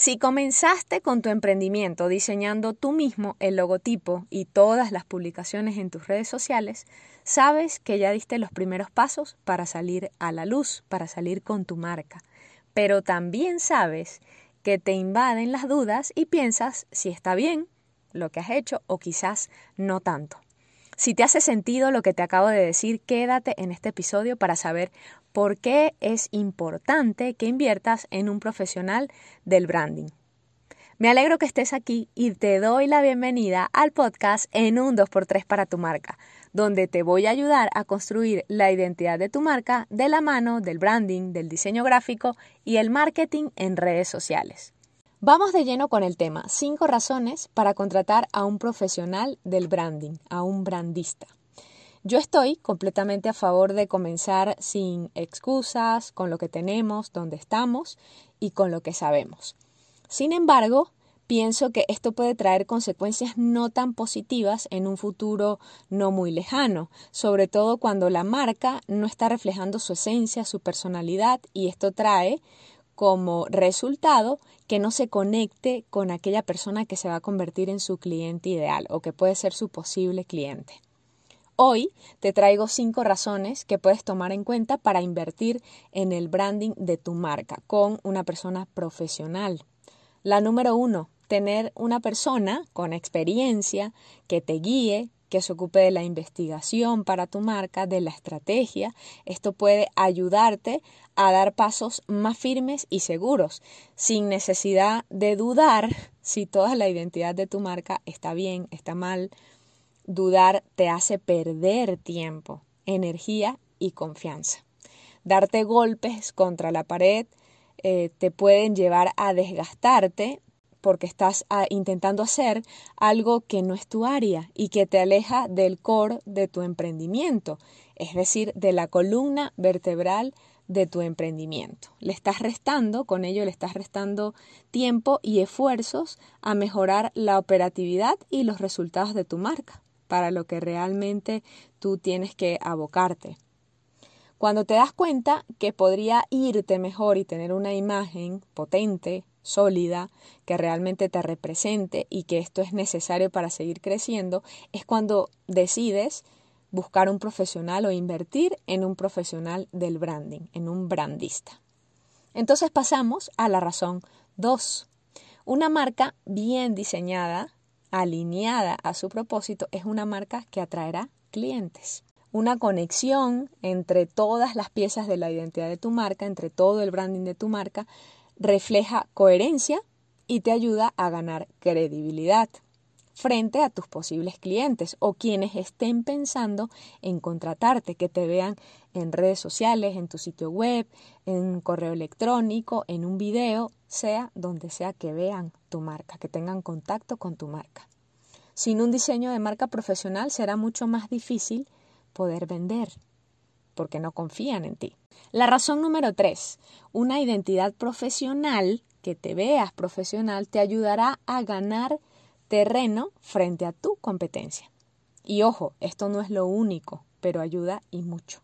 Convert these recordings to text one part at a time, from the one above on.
Si comenzaste con tu emprendimiento diseñando tú mismo el logotipo y todas las publicaciones en tus redes sociales, sabes que ya diste los primeros pasos para salir a la luz, para salir con tu marca. Pero también sabes que te invaden las dudas y piensas si está bien lo que has hecho o quizás no tanto. Si te hace sentido lo que te acabo de decir, quédate en este episodio para saber por qué es importante que inviertas en un profesional del branding. Me alegro que estés aquí y te doy la bienvenida al podcast en un 2x3 para tu marca, donde te voy a ayudar a construir la identidad de tu marca de la mano del branding, del diseño gráfico y el marketing en redes sociales. Vamos de lleno con el tema, 5 razones para contratar a un profesional del branding, a un brandista. Yo estoy completamente a favor de comenzar sin excusas, con lo que tenemos, donde estamos y con lo que sabemos. Sin embargo, pienso que esto puede traer consecuencias no tan positivas en un futuro no muy lejano, sobre todo cuando la marca no está reflejando su esencia, su personalidad y esto trae como resultado que no se conecte con aquella persona que se va a convertir en su cliente ideal o que puede ser su posible cliente. Hoy te traigo cinco razones que puedes tomar en cuenta para invertir en el branding de tu marca con una persona profesional. La número uno, tener una persona con experiencia que te guíe, que se ocupe de la investigación para tu marca, de la estrategia. Esto puede ayudarte a dar pasos más firmes y seguros, sin necesidad de dudar si toda la identidad de tu marca está bien, está mal, Dudar te hace perder tiempo, energía y confianza. Darte golpes contra la pared eh, te pueden llevar a desgastarte porque estás ah, intentando hacer algo que no es tu área y que te aleja del core de tu emprendimiento, es decir, de la columna vertebral de tu emprendimiento. Le estás restando, con ello le estás restando tiempo y esfuerzos a mejorar la operatividad y los resultados de tu marca para lo que realmente tú tienes que abocarte. Cuando te das cuenta que podría irte mejor y tener una imagen potente, sólida, que realmente te represente y que esto es necesario para seguir creciendo, es cuando decides buscar un profesional o invertir en un profesional del branding, en un brandista. Entonces pasamos a la razón 2. Una marca bien diseñada alineada a su propósito, es una marca que atraerá clientes. Una conexión entre todas las piezas de la identidad de tu marca, entre todo el branding de tu marca, refleja coherencia y te ayuda a ganar credibilidad frente a tus posibles clientes o quienes estén pensando en contratarte, que te vean en redes sociales, en tu sitio web, en correo electrónico, en un video, sea donde sea que vean tu marca, que tengan contacto con tu marca. Sin un diseño de marca profesional será mucho más difícil poder vender, porque no confían en ti. La razón número tres, una identidad profesional, que te veas profesional, te ayudará a ganar terreno frente a tu competencia. Y ojo, esto no es lo único, pero ayuda y mucho.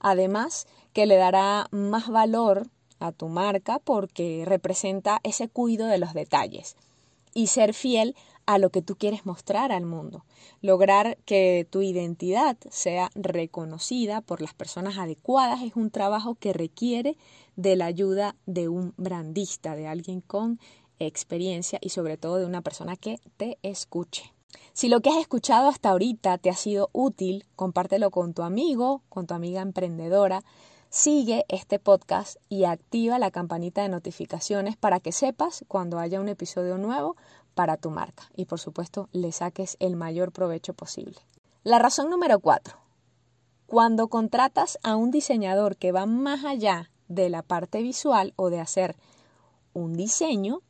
Además, que le dará más valor a tu marca porque representa ese cuido de los detalles y ser fiel a lo que tú quieres mostrar al mundo. Lograr que tu identidad sea reconocida por las personas adecuadas es un trabajo que requiere de la ayuda de un brandista, de alguien con experiencia y sobre todo de una persona que te escuche. Si lo que has escuchado hasta ahorita te ha sido útil, compártelo con tu amigo, con tu amiga emprendedora. Sigue este podcast y activa la campanita de notificaciones para que sepas cuando haya un episodio nuevo para tu marca y por supuesto le saques el mayor provecho posible. La razón número cuatro. Cuando contratas a un diseñador que va más allá de la parte visual o de hacer un diseño,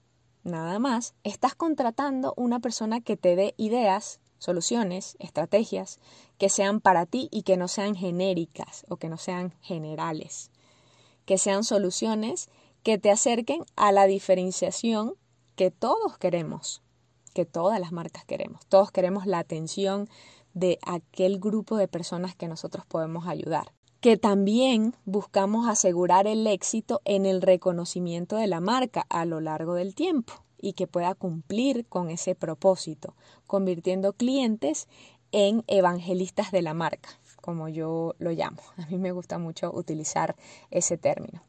nada más, estás contratando una persona que te dé ideas, soluciones, estrategias que sean para ti y que no sean genéricas o que no sean generales, que sean soluciones que te acerquen a la diferenciación que todos queremos, que todas las marcas queremos. Todos queremos la atención de aquel grupo de personas que nosotros podemos ayudar. que también buscamos asegurar el éxito en el reconocimiento de la marca a lo largo del tiempo y que pueda cumplir con ese propósito, convirtiendo clientes en evangelistas de la marca, como yo lo llamo. A mí me gusta mucho utilizar ese término.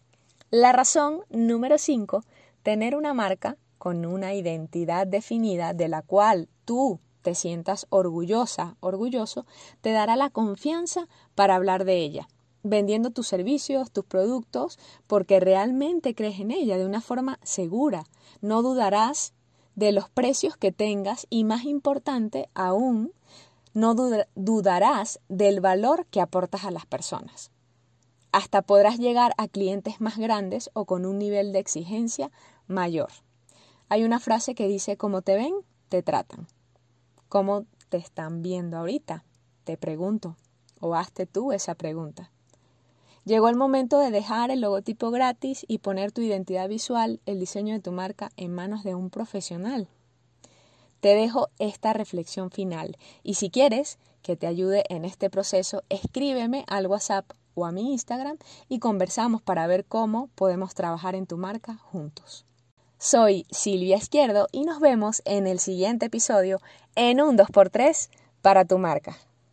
La razón número 5, tener una marca con una identidad definida de la cual tú te sientas orgullosa, orgulloso, te dará la confianza para hablar de ella, vendiendo tus servicios, tus productos, porque realmente crees en ella de una forma segura. No dudarás de los precios que tengas y más importante aún, no dudarás del valor que aportas a las personas. Hasta podrás llegar a clientes más grandes o con un nivel de exigencia mayor. Hay una frase que dice, como te ven, te tratan. ¿Cómo te están viendo ahorita? Te pregunto. O hazte tú esa pregunta. Llegó el momento de dejar el logotipo gratis y poner tu identidad visual, el diseño de tu marca en manos de un profesional. Te dejo esta reflexión final y si quieres que te ayude en este proceso, escríbeme al WhatsApp o a mi Instagram y conversamos para ver cómo podemos trabajar en tu marca juntos. Soy Silvia Izquierdo y nos vemos en el siguiente episodio en un 2x3 para tu marca.